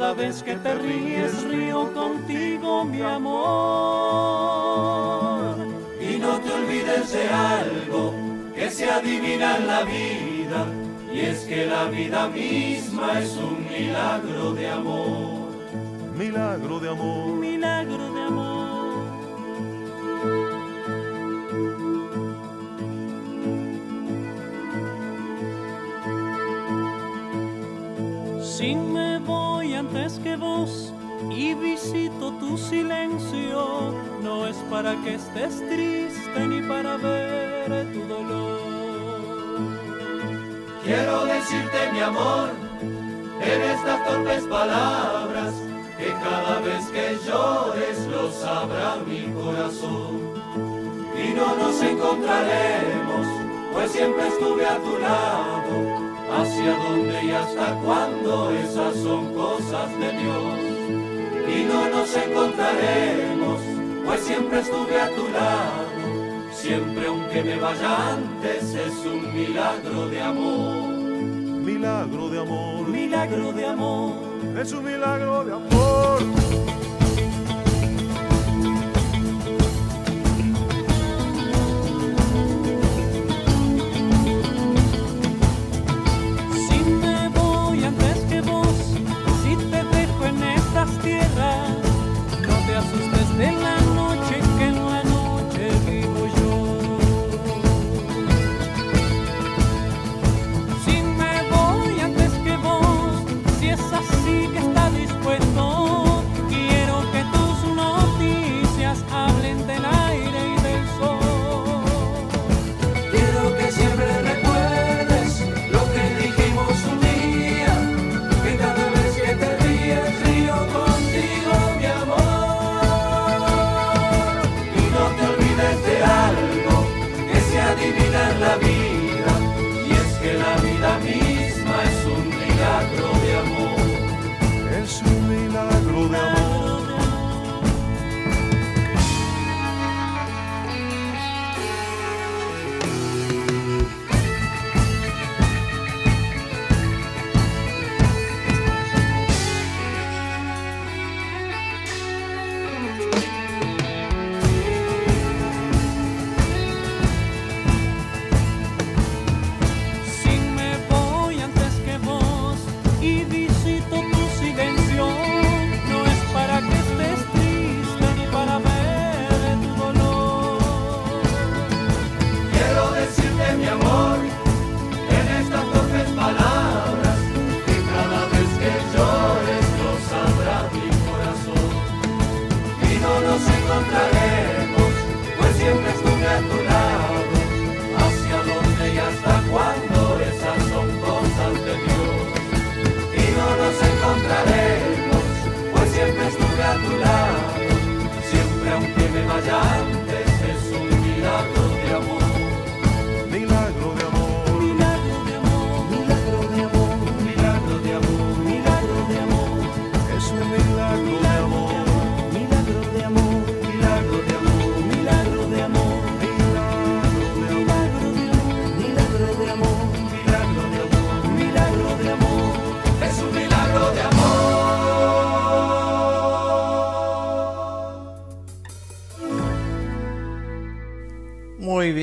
cada vez que te ríes río contigo mi amor. Y no te olvides de algo que se adivina en la vida, y es que la vida misma es un milagro de amor. Milagro de amor. Y visito tu silencio, no es para que estés triste ni para ver tu dolor. Quiero decirte mi amor en estas torpes palabras, que cada vez que llores lo sabrá mi corazón. Y no nos encontraremos, pues siempre estuve a tu lado hacia dónde y hasta cuándo, esas son cosas de Dios. Y no nos encontraremos, pues siempre estuve a tu lado, siempre aunque me vaya antes es un milagro de amor. Milagro de amor. Milagro de amor. Es un milagro de amor. de la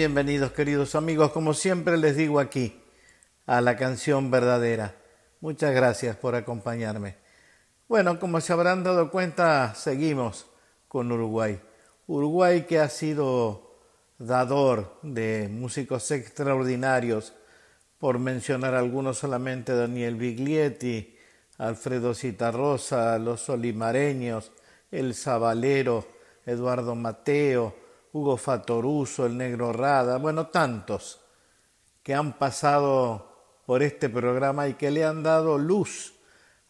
bienvenidos queridos amigos, como siempre les digo aquí, a la canción verdadera. Muchas gracias por acompañarme. Bueno, como se habrán dado cuenta, seguimos con Uruguay. Uruguay que ha sido dador de músicos extraordinarios, por mencionar algunos solamente Daniel Biglietti, Alfredo Citarrosa, los Solimareños, El Zabalero, Eduardo Mateo, Hugo Fatoruso, el Negro Rada, bueno, tantos que han pasado por este programa y que le han dado luz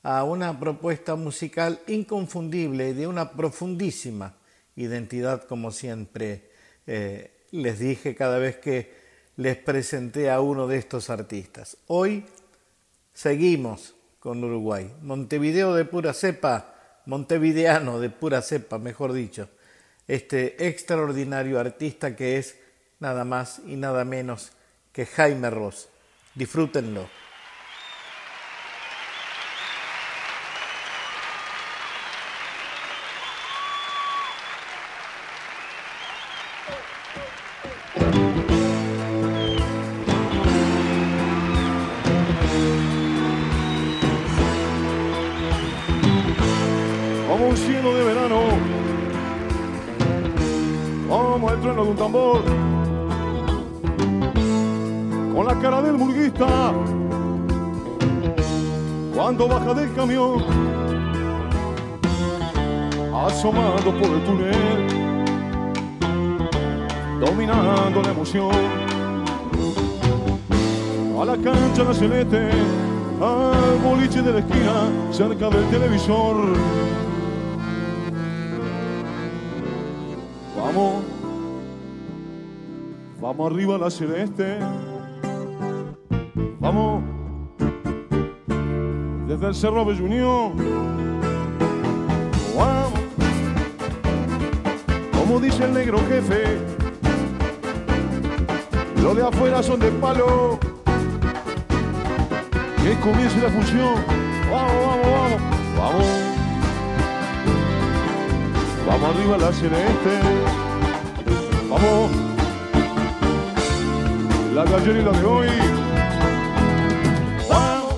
a una propuesta musical inconfundible y de una profundísima identidad, como siempre eh, les dije cada vez que les presenté a uno de estos artistas. Hoy seguimos con Uruguay. Montevideo de pura cepa, montevideano de pura cepa, mejor dicho. Este extraordinario artista que es nada más y nada menos que Jaime Ross. Disfrútenlo. Celeste, al boliche de la esquina, cerca del televisor. Vamos, vamos arriba a la celeste. Vamos, desde el Cerro Unión. Vamos, como dice el negro jefe, lo de afuera son de palo. Que comience la función. Vamos, vamos, vamos, vamos. Vamos arriba la celeste. Vamos. La de la de hoy. Vamos.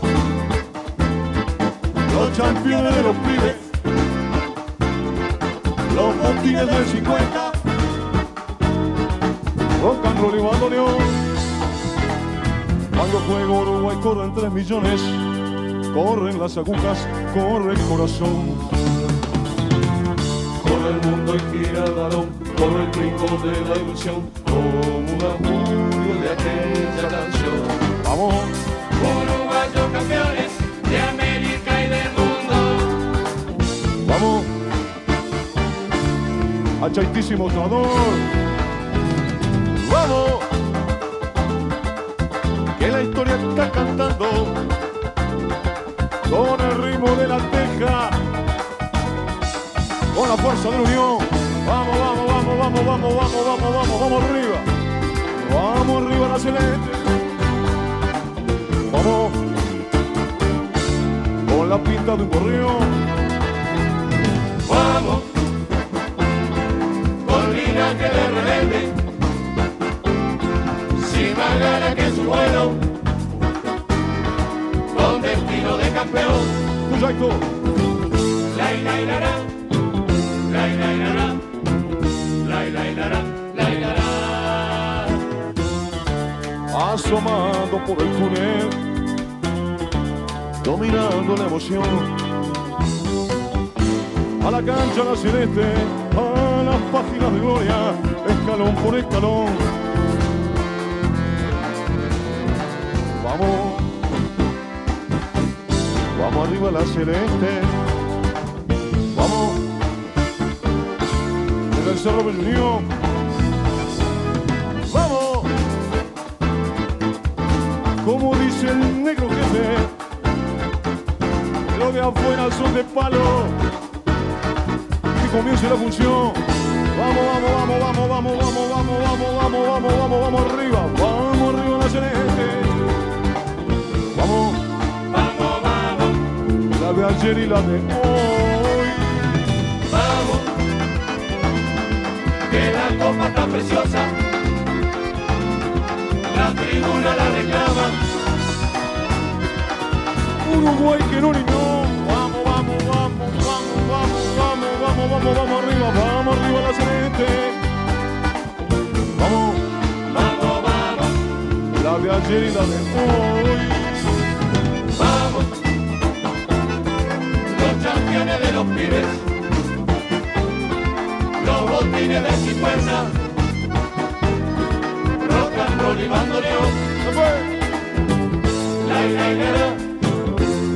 Los campeones de los pibes. Los botines del 50. Rock and roll y bandoneón. Cuando juego Uruguay corren 3 millones. Corren las agujas, corre el corazón. Corre el mundo y gira el balón, corre el brinco de la ilusión, como un augurio de aquella canción. Vamos. Uruguayos campeones de América y del mundo. Vamos. Achaitísimo tronador. De unión. Vamos, vamos, vamos, vamos, vamos, vamos, vamos, vamos, vamos arriba. Vamos arriba la celeste. Vamos. Con la pinta de un gorrión. Vamos, con linaje de rebelde, sin más gana que su vuelo, con destino de campeón. Proyecto. La la la la, asomando por el túnel, dominando la emoción. A la cancha la celeste, a las páginas de gloria, escalón por escalón. Vamos, vamos arriba la celeste, Cerro Unión. Vamos como dice el negro jefe, lo de afuera son de palo. Que comience la función. Vamos, vamos, vamos, vamos, vamos, vamos, vamos, vamos, vamos, vamos, vamos, vamos arriba, vamos arriba la celeste. Vamos, Vamos, vamos, la de ayer y la de hoy. Que la copa está preciosa, la tribuna la reclama. Uruguay que no niñó. Vamos, vamos, vamos, vamos, vamos, vamos, vamos, vamos, vamos arriba, vamos arriba la celeste. Vamos. Vamos, vamos, la de ayer y la de hoy. vamos, los campeones de los pibes, botines de cicuerna, rock and roll y bandoneón. La, la, la,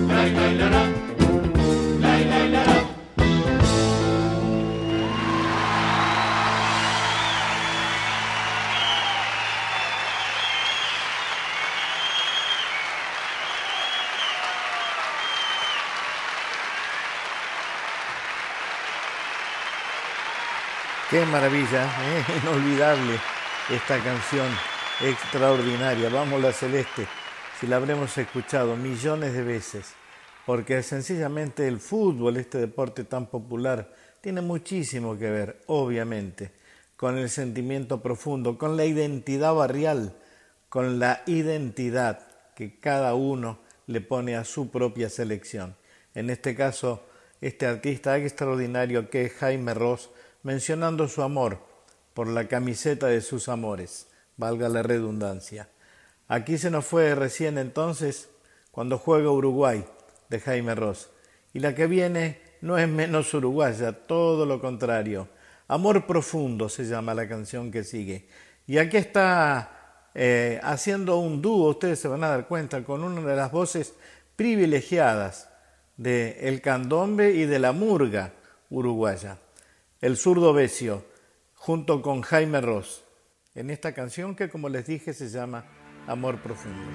la, la, la. Qué maravilla, ¿eh? inolvidable esta canción extraordinaria. Vamos la celeste, si la habremos escuchado millones de veces, porque sencillamente el fútbol, este deporte tan popular, tiene muchísimo que ver, obviamente, con el sentimiento profundo, con la identidad barrial, con la identidad que cada uno le pone a su propia selección. En este caso, este artista extraordinario que es Jaime Ross, mencionando su amor por la camiseta de sus amores, valga la redundancia. Aquí se nos fue recién entonces cuando juega Uruguay de Jaime Ross. Y la que viene no es menos uruguaya, todo lo contrario. Amor profundo se llama la canción que sigue. Y aquí está eh, haciendo un dúo, ustedes se van a dar cuenta, con una de las voces privilegiadas de El Candombe y de la Murga uruguaya el zurdo Besio, junto con Jaime Ross, en esta canción que, como les dije, se llama Amor Profundo.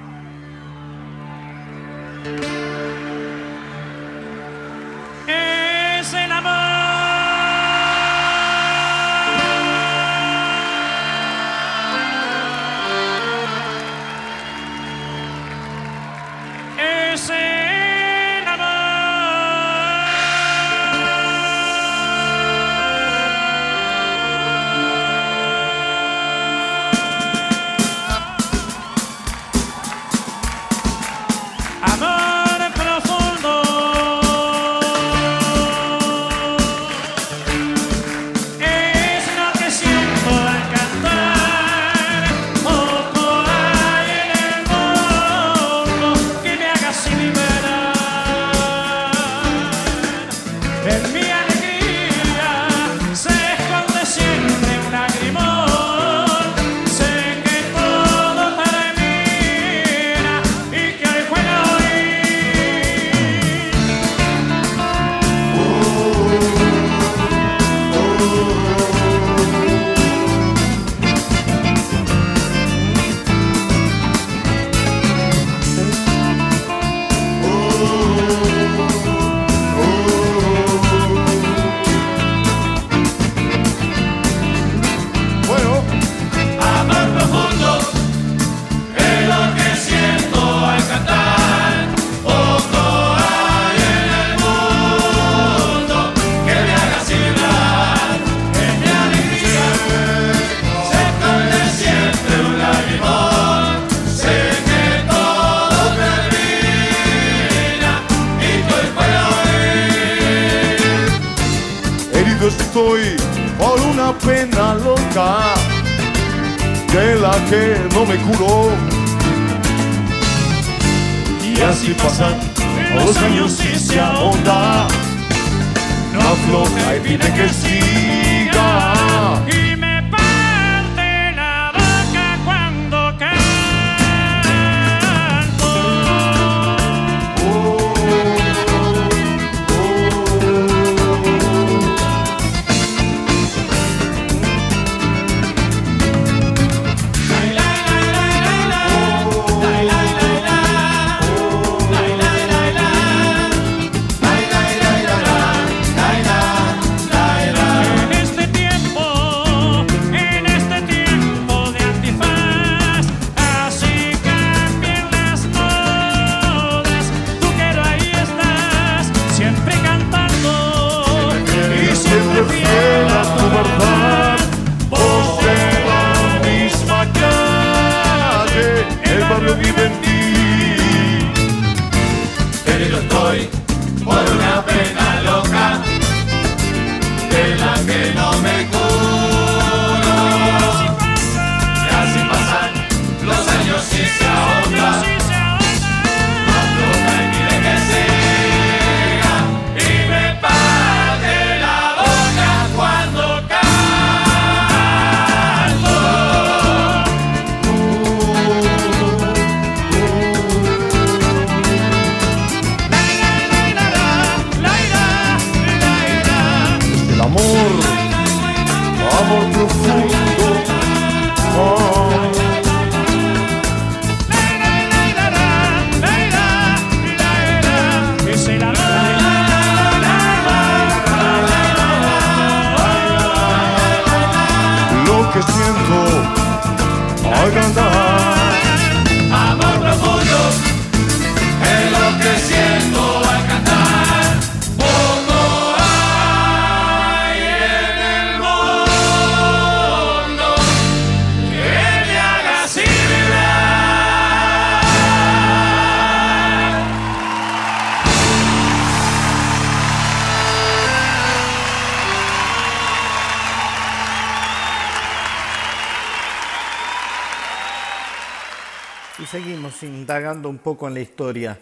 Indagando un poco en la historia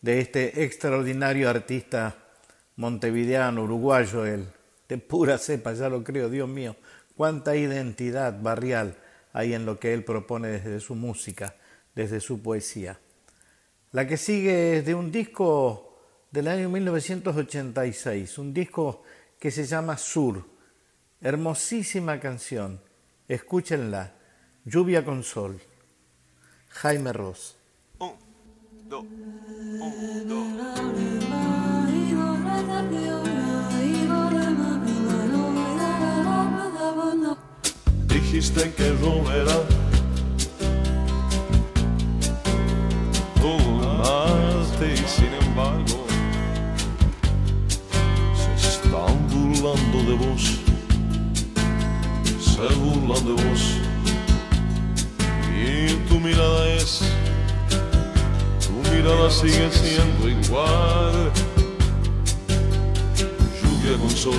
de este extraordinario artista montevideano, uruguayo, él, de pura cepa, ya lo creo, Dios mío, cuánta identidad barrial hay en lo que él propone desde su música, desde su poesía. La que sigue es de un disco del año 1986, un disco que se llama Sur, hermosísima canción, escúchenla, Lluvia con Sol. Jaime Ross. Un, un. Dijiste que volverá. Tú y sin embargo se están burlando de vos. Se burlan de vos y tu mirada es, mirada sigue siendo igual. Lluvia con sol.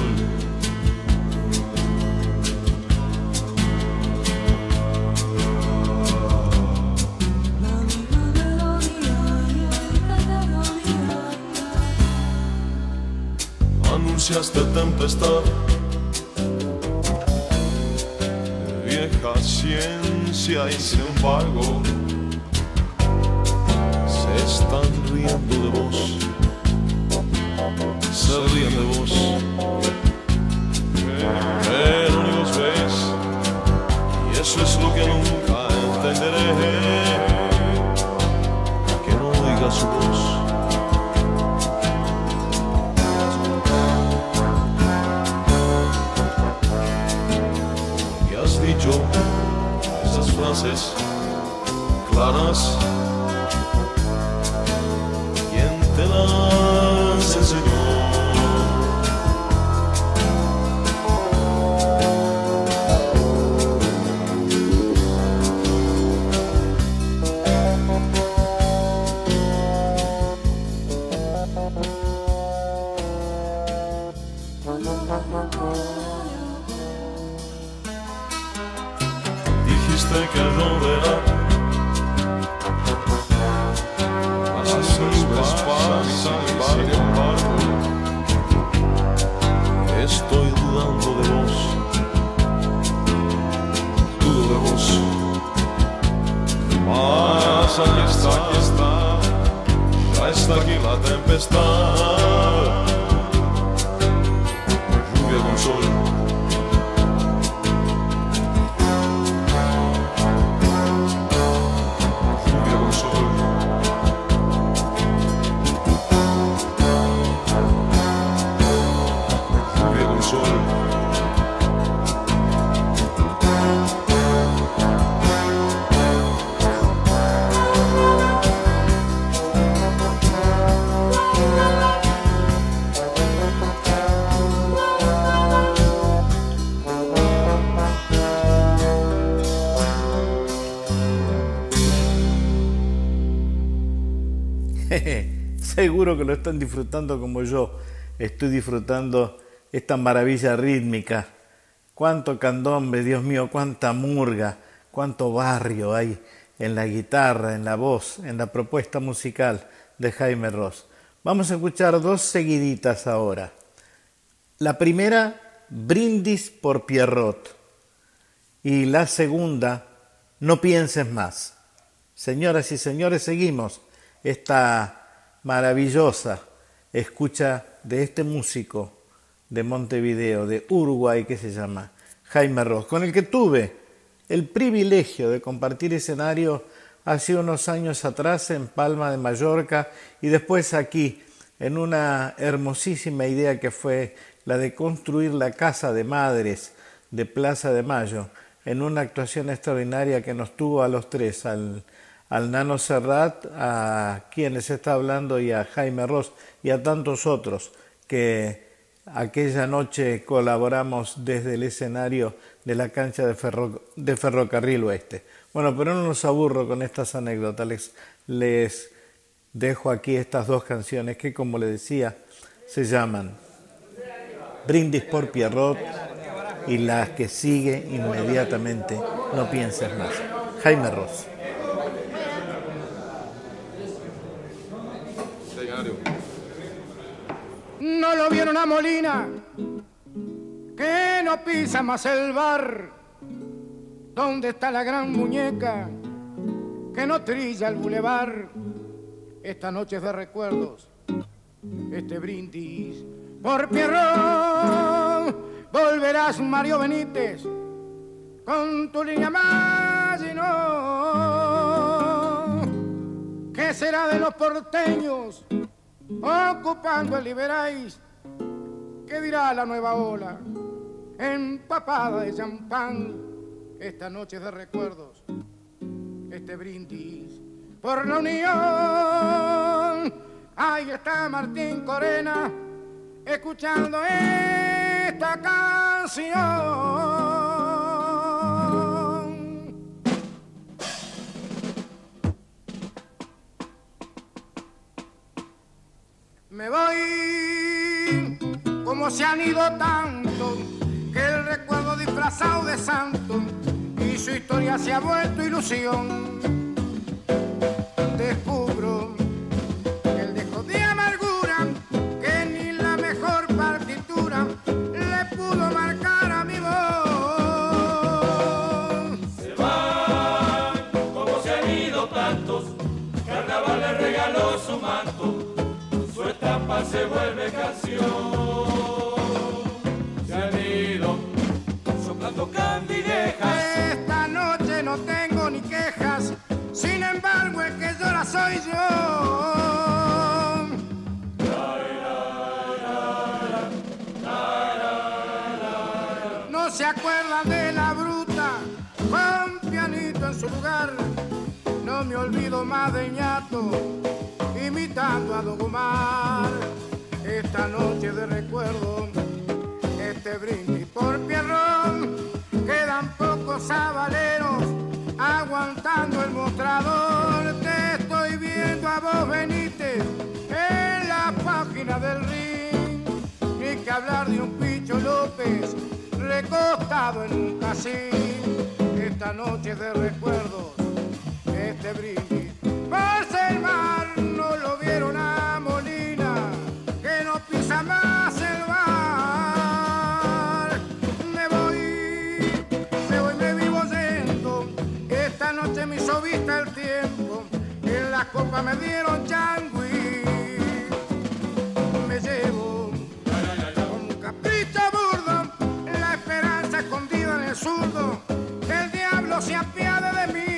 Anunciaste tempestad ciencia y sin embargo están riendo de vos, se ríen de vos, pero ni los ves. Y eso es lo que nunca entenderé, que no oiga su voz. frases claras. It's está. Seguro que lo están disfrutando como yo estoy disfrutando esta maravilla rítmica. Cuánto candombe, Dios mío, cuánta murga, cuánto barrio hay en la guitarra, en la voz, en la propuesta musical de Jaime Ross. Vamos a escuchar dos seguiditas ahora. La primera, Brindis por Pierrot. Y la segunda, No pienses más. Señoras y señores, seguimos esta maravillosa escucha de este músico de Montevideo, de Uruguay, que se llama Jaime Ross, con el que tuve el privilegio de compartir escenario hace unos años atrás en Palma de Mallorca y después aquí en una hermosísima idea que fue la de construir la Casa de Madres de Plaza de Mayo, en una actuación extraordinaria que nos tuvo a los tres, al Nano Serrat, a quienes está hablando y a Jaime Ross y a tantos otros que aquella noche colaboramos desde el escenario de la cancha de, de Ferrocarril Oeste. Bueno, pero no nos aburro con estas anécdotas, les, les dejo aquí estas dos canciones que, como le decía, se llaman Brindis por Pierrot y las que sigue inmediatamente No pienses más. Jaime Ross. No lo vieron a Molina, que no pisa más el bar. ¿Dónde está la gran muñeca que no trilla el bulevar? Esta noche de recuerdos, este brindis por Pierrón. Volverás Mario Benítez con tu línea más y. ¿Qué será de los porteños? ocupando el Liberáis. ¿Qué dirá la nueva ola? Empapada de champán, esta noche de recuerdos, este brindis por la unión. Ahí está Martín Corena, escuchando esta canción. Me voy como se han ido tanto que el recuerdo disfrazado de santo y su historia se ha vuelto ilusión. Soy yo. No se acuerdan de la bruta, con pianito en su lugar. No me olvido más de ñato imitando a Dogomar. Esta noche de recuerdo, este brindis por Pierrón, quedan pocos sabaleros aguantando el mostrador. Te estoy viendo a vos, Benítez, en la página del ring. Ni que hablar de un Picho López recostado en un casín. Esta noche de recuerdos, este brindis me dieron changui. Me llevo con un capricho burdo, la esperanza escondida en el zurdo. El diablo se apiade de mí.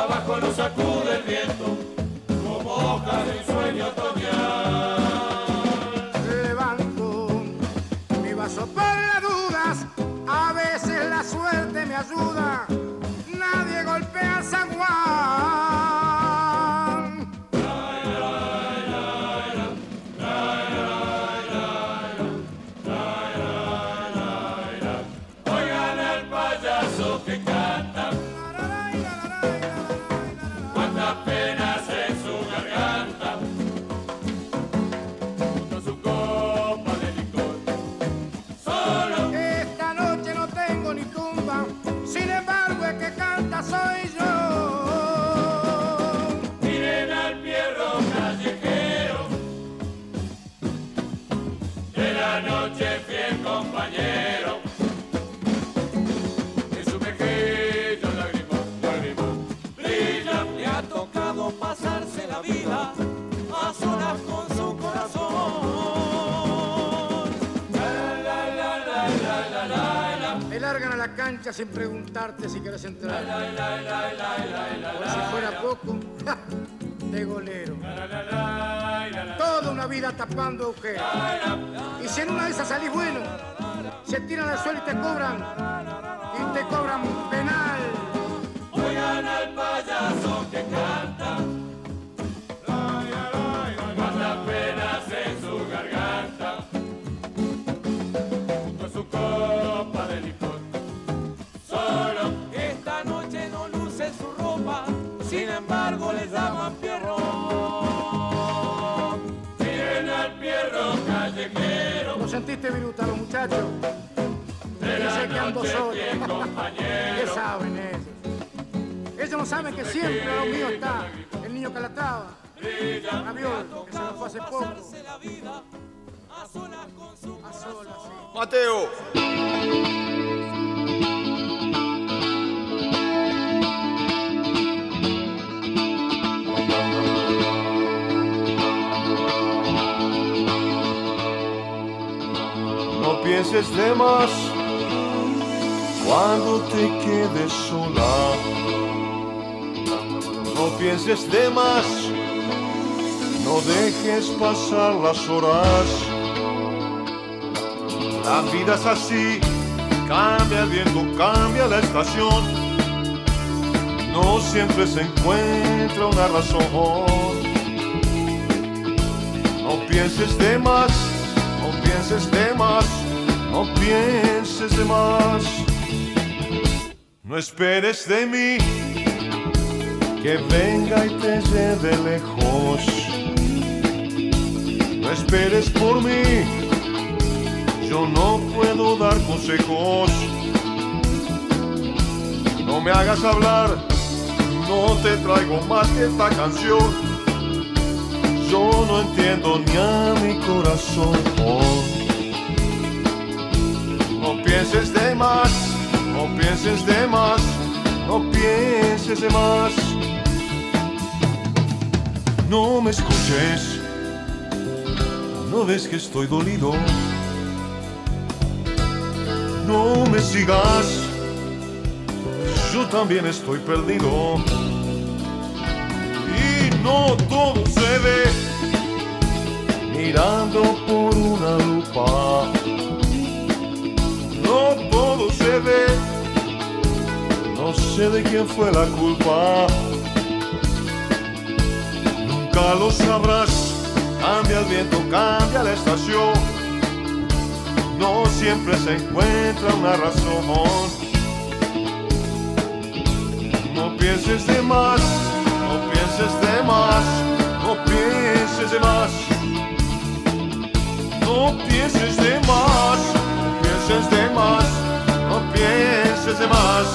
abajo lo sacude el viento, nadie golpea San Juan. Sin preguntarte si quieres entrar. Por si fuera poco, de golero. Toda una vida tapando agujeros. Y si en una de esas salís bueno, se tiran al suelo y te cobran. Y te cobran penal. Poco. A solas, sí. Mateo. No pienses de más cuando te quedes sola. No pienses de más, no dejes pasar las horas. La vida es así, cambia el viento, cambia la estación. No siempre se encuentra una razón. No pienses de más, no pienses de más, no pienses de más. No esperes de mí que venga y te lleve lejos. No esperes por mí, yo no puedo dar consejos. No me hagas hablar, no te traigo más que esta canción. Yo no entiendo ni a mi corazón. No pienses de más, no pienses de más, no pienses de más. No me escuches, no ves que estoy dolido. No me sigas, yo también estoy perdido. Y no todo se ve mirando por una lupa. No todo se ve, no sé de quién fue la culpa. Nunca lo sabrás, cambia el viento, cambia la estación. No siempre se encuentra una razón. No pienses de más, no pienses de más, no pienses de más. No pienses de más, no pienses de más, no pienses de más.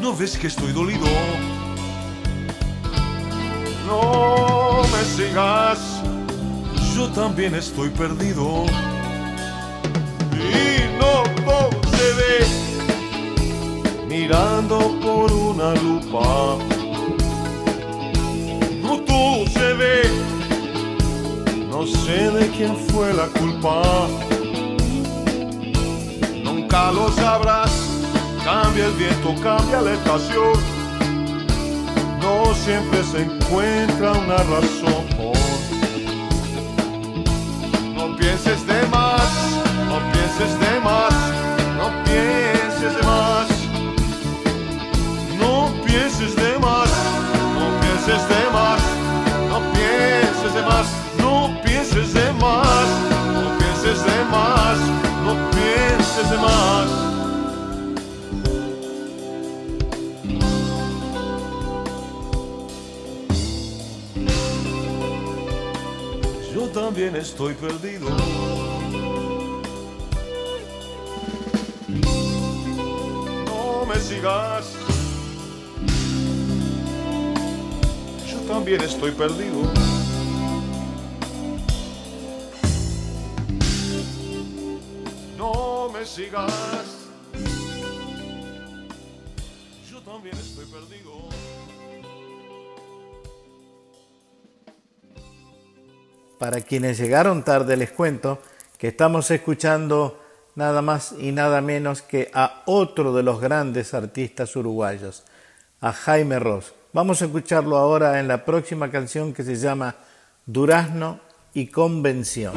¿No ves que estoy dolido? No me sigas, yo también estoy perdido. Y no ve mirando por una lupa. No todo se ve, no sé de quién fue la culpa. Nunca lo sabrás, cambia el viento, cambia la estación. No siempre se encuentra una razón. No pienses de más, no pienses de más, no pienses de más. No pienses de más, no pienses de más, no pienses de más, no pienses de más, no pienses de más, no pienses de más. También estoy perdido. No me sigas. Yo también estoy perdido. No me sigas. Yo también estoy perdido. Para quienes llegaron tarde les cuento que estamos escuchando nada más y nada menos que a otro de los grandes artistas uruguayos, a Jaime Ross. Vamos a escucharlo ahora en la próxima canción que se llama Durazno y Convención.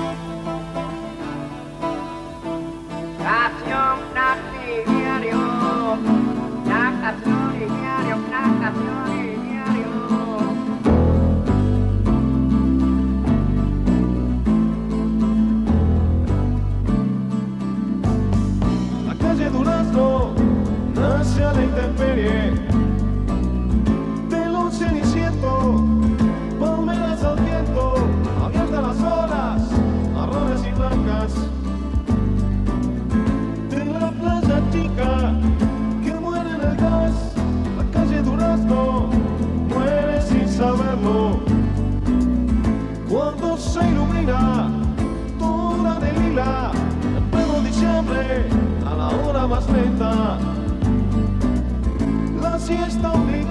estão me.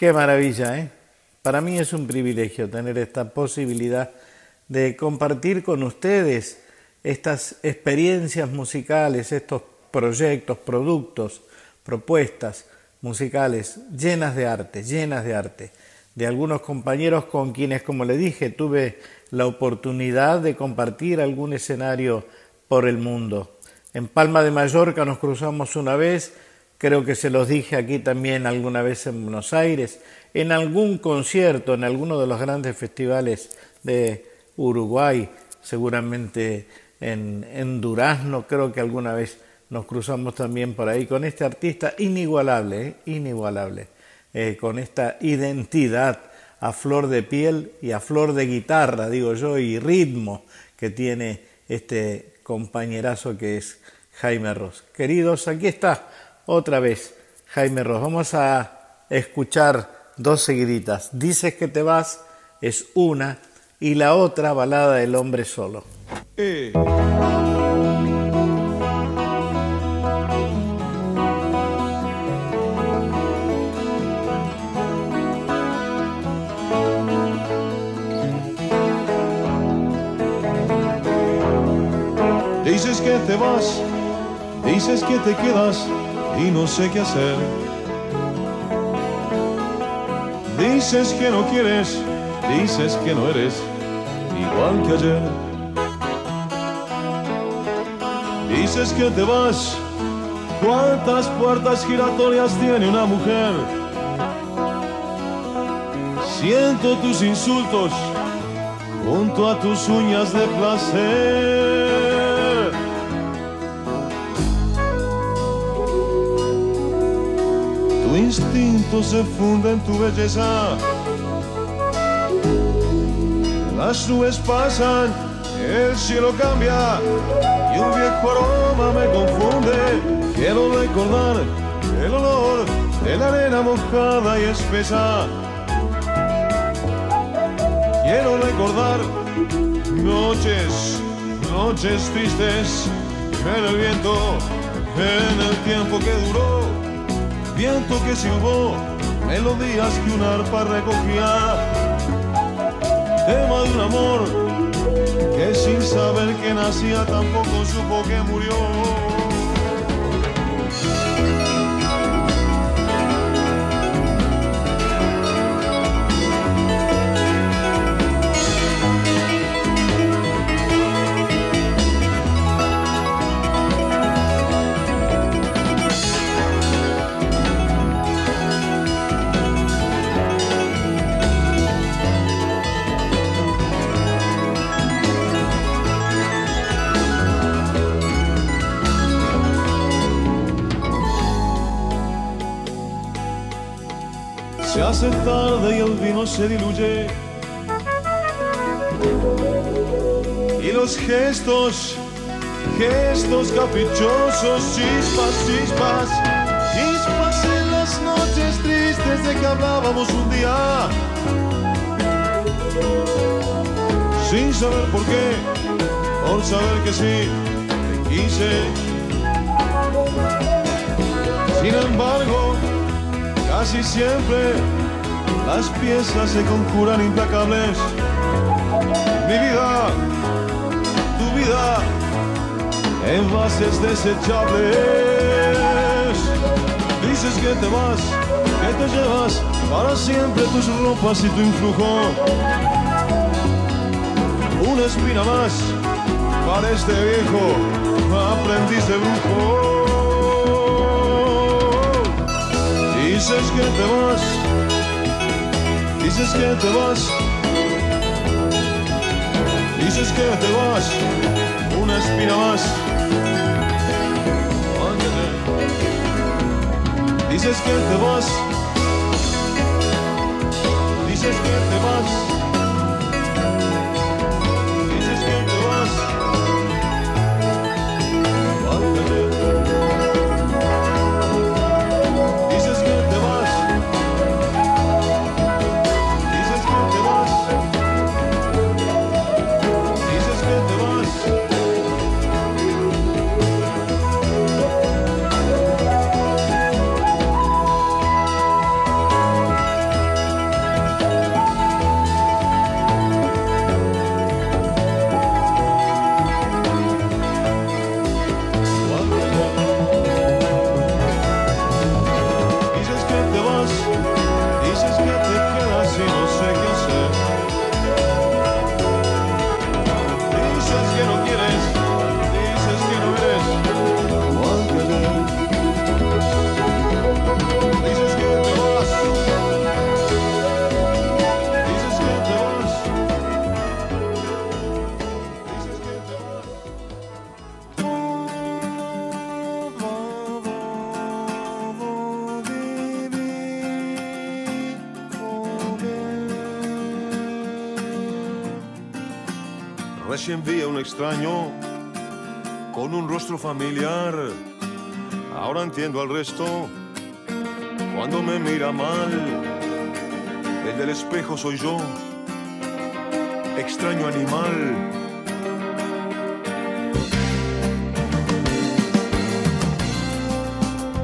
Qué maravilla, ¿eh? Para mí es un privilegio tener esta posibilidad de compartir con ustedes estas experiencias musicales, estos proyectos, productos, propuestas musicales llenas de arte, llenas de arte, de algunos compañeros con quienes, como le dije, tuve la oportunidad de compartir algún escenario por el mundo. En Palma de Mallorca nos cruzamos una vez, creo que se los dije aquí también alguna vez en Buenos Aires, en algún concierto, en alguno de los grandes festivales de Uruguay, seguramente en, Durazno, creo que alguna vez nos cruzamos también por ahí con este artista inigualable, ¿eh? inigualable, eh, con esta identidad a flor de piel y a flor de guitarra, digo yo, y ritmo que tiene este compañerazo que es Jaime Ross. Queridos, aquí está otra vez Jaime Ross. Vamos a escuchar dos seguiditas. Dices que te vas es una y la otra balada del hombre solo. Dices que te vas, dices que te quedas y no sé qué hacer. Dices que no quieres, dices que no eres igual que ayer. Dices que te vas, ¿cuántas puertas giratorias tiene una mujer? Siento tus insultos junto a tus uñas de placer. Instinto se funde en tu belleza. Las nubes pasan, el cielo cambia y un viejo aroma me confunde. Quiero recordar el olor de la arena mojada y espesa Quiero recordar noches, noches tristes en el viento, en el tiempo que duró, viento que se hubo, melodías que un arpa recogía, tema de un amor que sin saber que nacía tampoco supo que murió. Hace tarde y el vino se diluye. Y los gestos, gestos caprichosos, chispas, chispas, chispas en las noches tristes de que hablábamos un día. Sin saber por qué, por saber que sí, te quise. Sin embargo, casi siempre las piezas se conjuran implacables. Mi vida, tu vida, envases desechables. Dices que te vas, que te llevas para siempre tus ropas y tu influjo. Una espina más para este viejo aprendiz de brujo. Dices que te vas Iisus kätevas, Iisus kätevas, unest pidamas. Iisus kätevas extraño con un rostro familiar. Ahora entiendo al resto cuando me mira mal. El del espejo soy yo, extraño animal.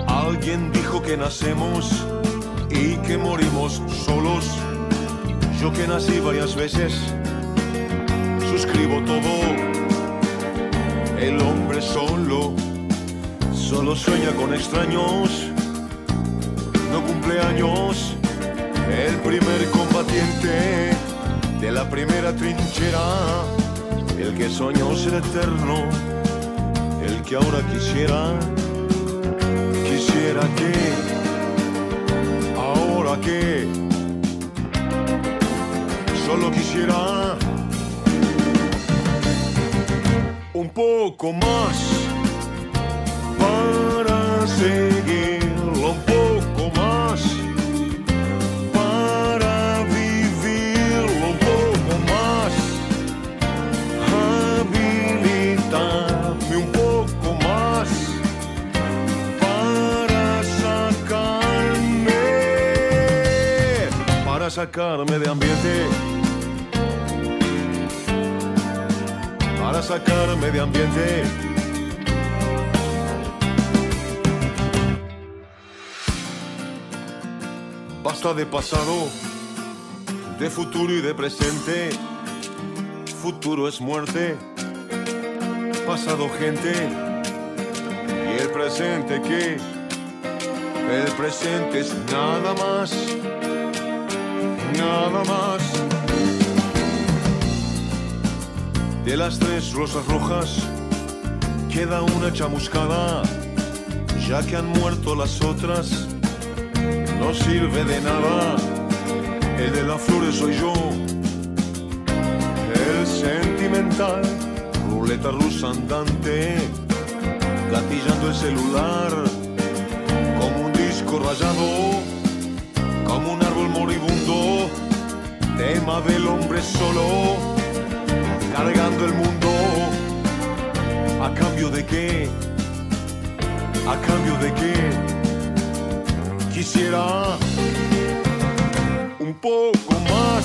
Alguien dijo que nacemos y que morimos solos. Yo que nací varias veces suscribo todo. El hombre solo, solo sueña con extraños, no cumple años. El primer combatiente de la primera trinchera, el que soñó ser eterno, el que ahora quisiera, quisiera que, ahora que, solo quisiera un poco más para seguirlo un poco más para vivirlo un poco más habilitarme un poco más para sacarme para sacarme de ambiente para sacarme de ambiente Basta de pasado, de futuro y de presente. Futuro es muerte, pasado gente. Y el presente qué? El presente es nada más, nada más. De las tres rosas rojas queda una chamuscada, ya que han muerto las otras no sirve de nada. El de las flores soy yo, el sentimental, ruleta rusa andante, gatillando el celular, como un disco rayado, como un árbol moribundo, tema del hombre solo, cargando el mundo. ¿A cambio de qué? ¿A cambio de qué? quisiera un poco más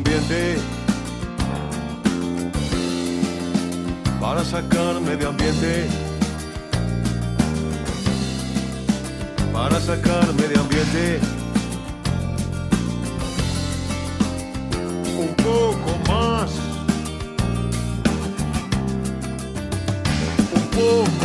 ambiente. Para sacarme de ambiente. para sacarme de ambiente. Un poco más. Un poco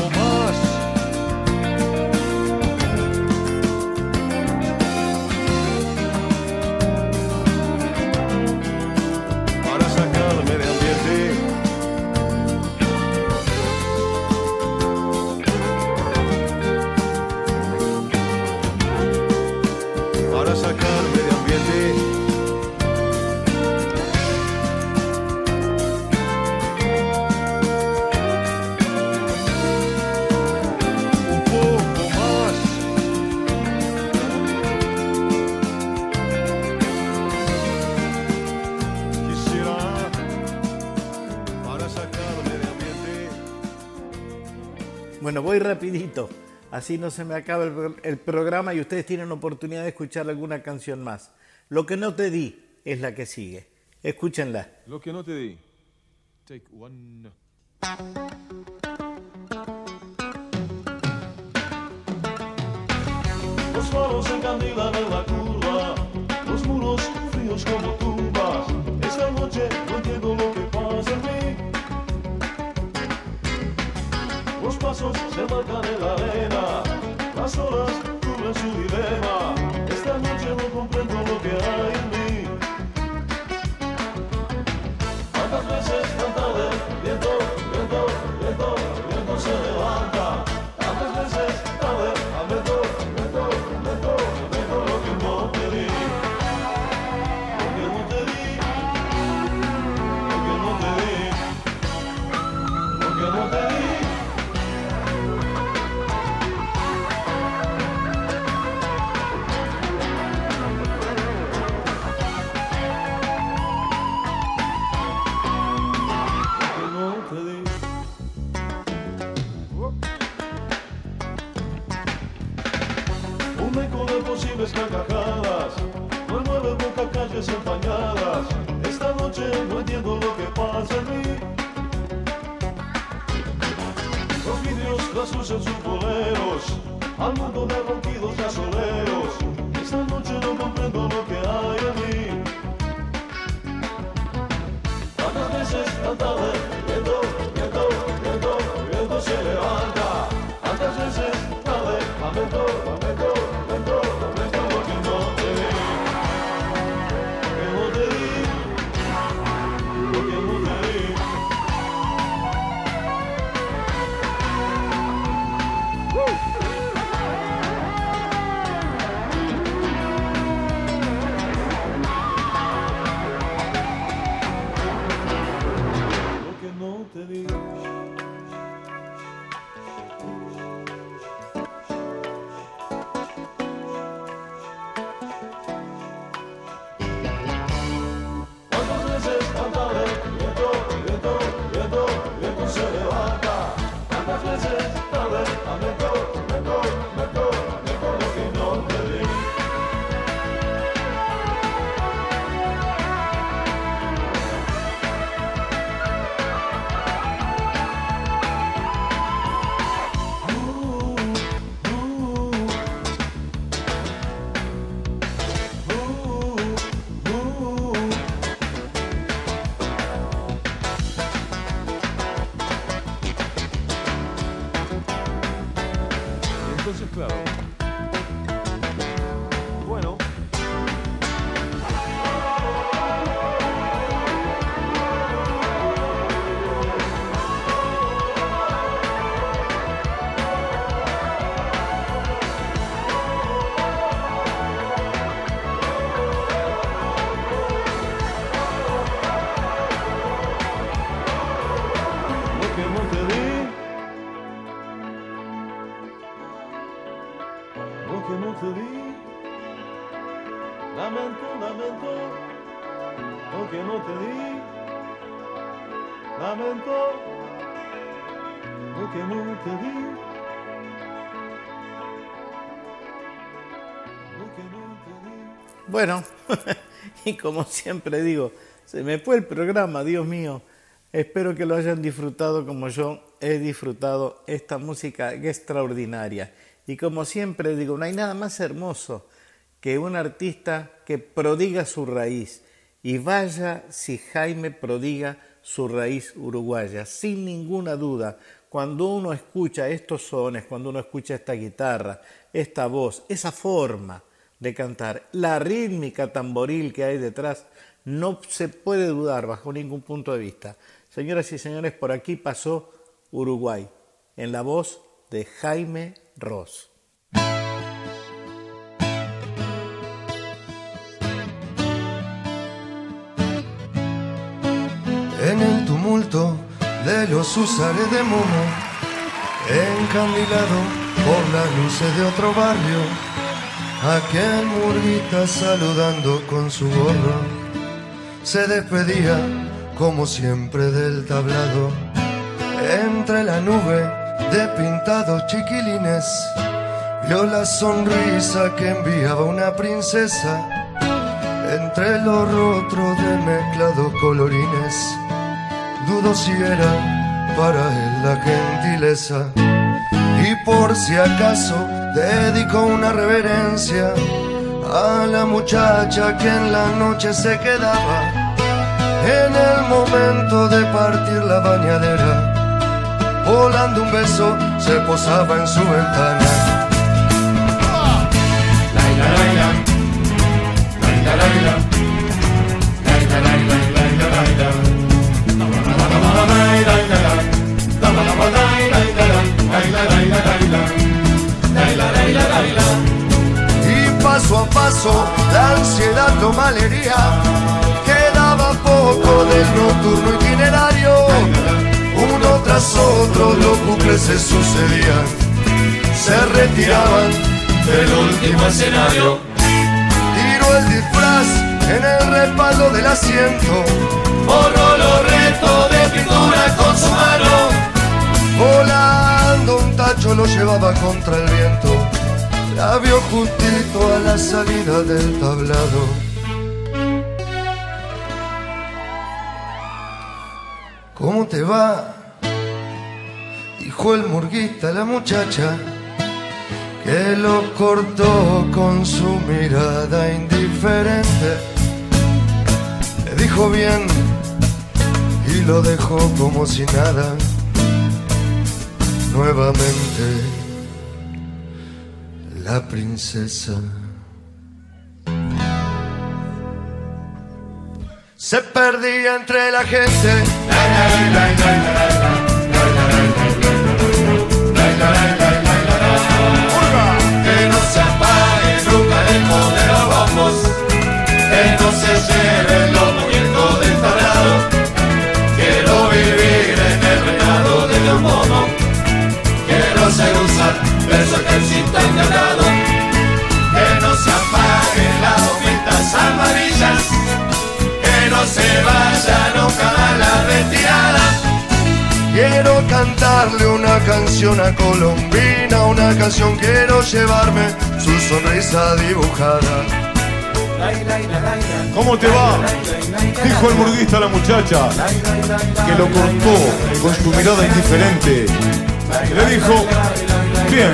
rapidito, así no se me acaba el, el programa y ustedes tienen oportunidad de escuchar alguna canción más. Lo que no te di es la que sigue. Escúchenla. Lo que no te di. Take one. Los faros encandilan en la curva, los muros fríos como tumbas. Esta noche no entiendo lo que pasa se marcan en la arena, las horas cubren su dilema. Esta noche no comprendo lo que hay carcajadas, no nueve boca calles empañadas. Esta noche no entiendo lo que pasa en mí. Los vidrios, las luces boleros, al mundo de ronquidos gasoleros. Esta noche no comprendo lo que hay en mí. Tantas veces, tanta vez, Bueno, y como siempre digo, se me fue el programa, Dios mío. Espero que lo hayan disfrutado como yo he disfrutado esta música extraordinaria. Y como siempre digo, no hay nada más hermoso que un artista que prodiga su raíz. Y vaya si Jaime prodiga su raíz uruguaya, sin ninguna duda. Cuando uno escucha estos sones, cuando uno escucha esta guitarra, esta voz, esa forma de cantar, la rítmica tamboril que hay detrás, no se puede dudar bajo ningún punto de vista. Señoras y señores, por aquí pasó Uruguay, en la voz de Jaime Ross. En el tumulto de los usares de Momo, encandilado por las luces de otro barrio, aquel murguita saludando con su gorro, se despedía como siempre del tablado, entre la nube de pintados chiquilines, vio la sonrisa que enviaba una princesa entre los rostros de mezclados colorines. Dudo si era para él la gentileza. Y por si acaso dedicó una reverencia a la muchacha que en la noche se quedaba en el momento de partir la bañadera. Volando un beso se posaba en su ventana. Paso a paso la ansiedad lo malería. Quedaba poco del nocturno itinerario. Uno tras otro los bucles se sucedían. Se retiraban del último escenario. Tiró el disfraz en el respaldo del asiento. Borró los restos de pintura con su mano. Volando un tacho lo llevaba contra el viento. La vio justito a la salida del tablado. ¿Cómo te va? Dijo el murguista a la muchacha que lo cortó con su mirada indiferente. Le dijo bien y lo dejó como si nada. Nuevamente la princesa. Se perdía entre la gente. Que no se apague nunca el vamos, que no se lleven se vaya nunca a la retirada. Quiero cantarle una canción a Colombina, una canción quiero llevarme su sonrisa dibujada. ¿Cómo te va? Dijo el murguista a la muchacha, que lo cortó con su mirada indiferente. Le dijo, bien,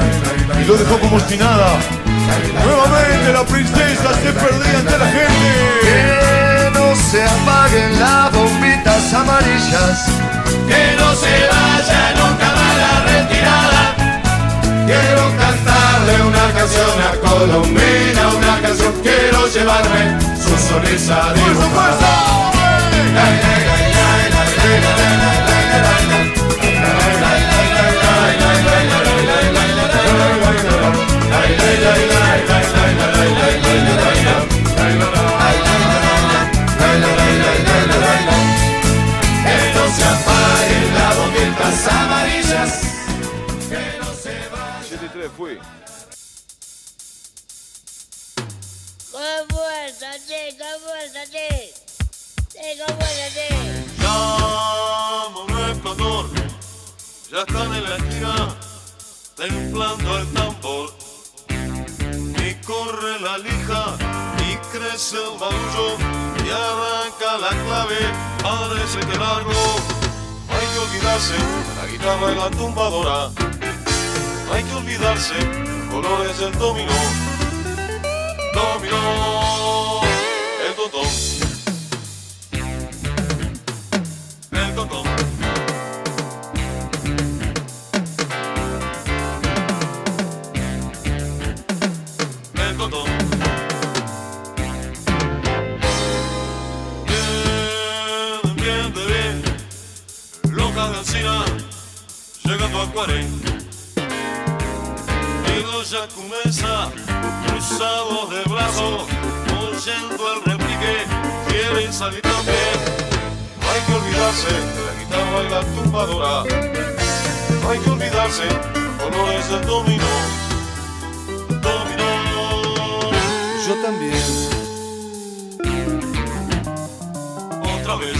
y lo dejó como si. Nuevamente la princesa se perdía entre la gente. Se apaguen las bombitas amarillas. que no se vaya nunca más la retirada. Quiero cantarle una canción a Colombina, una canción quiero llevarme su sonrisa. Que fue. ¿Cómo es así? ¿Cómo es así? Sí, resplandor, ya están en la esquina, templando el tambor. Y corre la lija, y crece el barullo, y arranca la clave, parece que largo. Hay que olvidarse de la guitarra y la tumbadora. Hay que olvidarse los colores del dominó. Dominó, el tontón. El tontón. El tontón. Bien, bien, bien. Loca de encina, llegando a 40. Ya comienza, cruzados de brazos, oyendo el replique, quieren salir también. No hay que olvidarse de la guitarra y la tumbadora. No hay que olvidarse los colores del dominó. Dominó. Yo también. Otra vez.